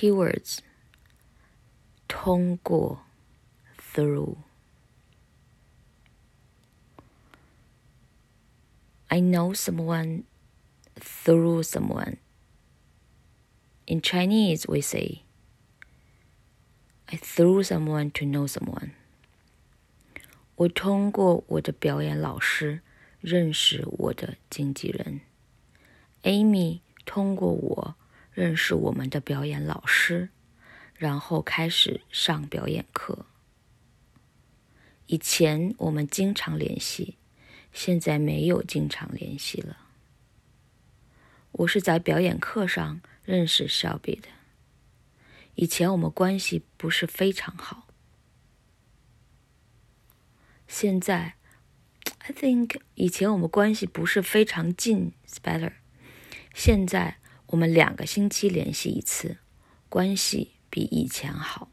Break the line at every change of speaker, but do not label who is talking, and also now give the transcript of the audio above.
Keywords 通过 through. I know someone through someone. In Chinese, we say, I through someone to know someone. 我通过我的表演老师认识我的经纪人。Amy 通过我 认识我们的表演老师，然后开始上表演课。以前我们经常联系，现在没有经常联系了。我是在表演课上认识 Shelby 的。以前我们关系不是非常好，现在，I think 以前我们关系不是非常近，is better。现在我们两个星期联系一次，关系比以前好。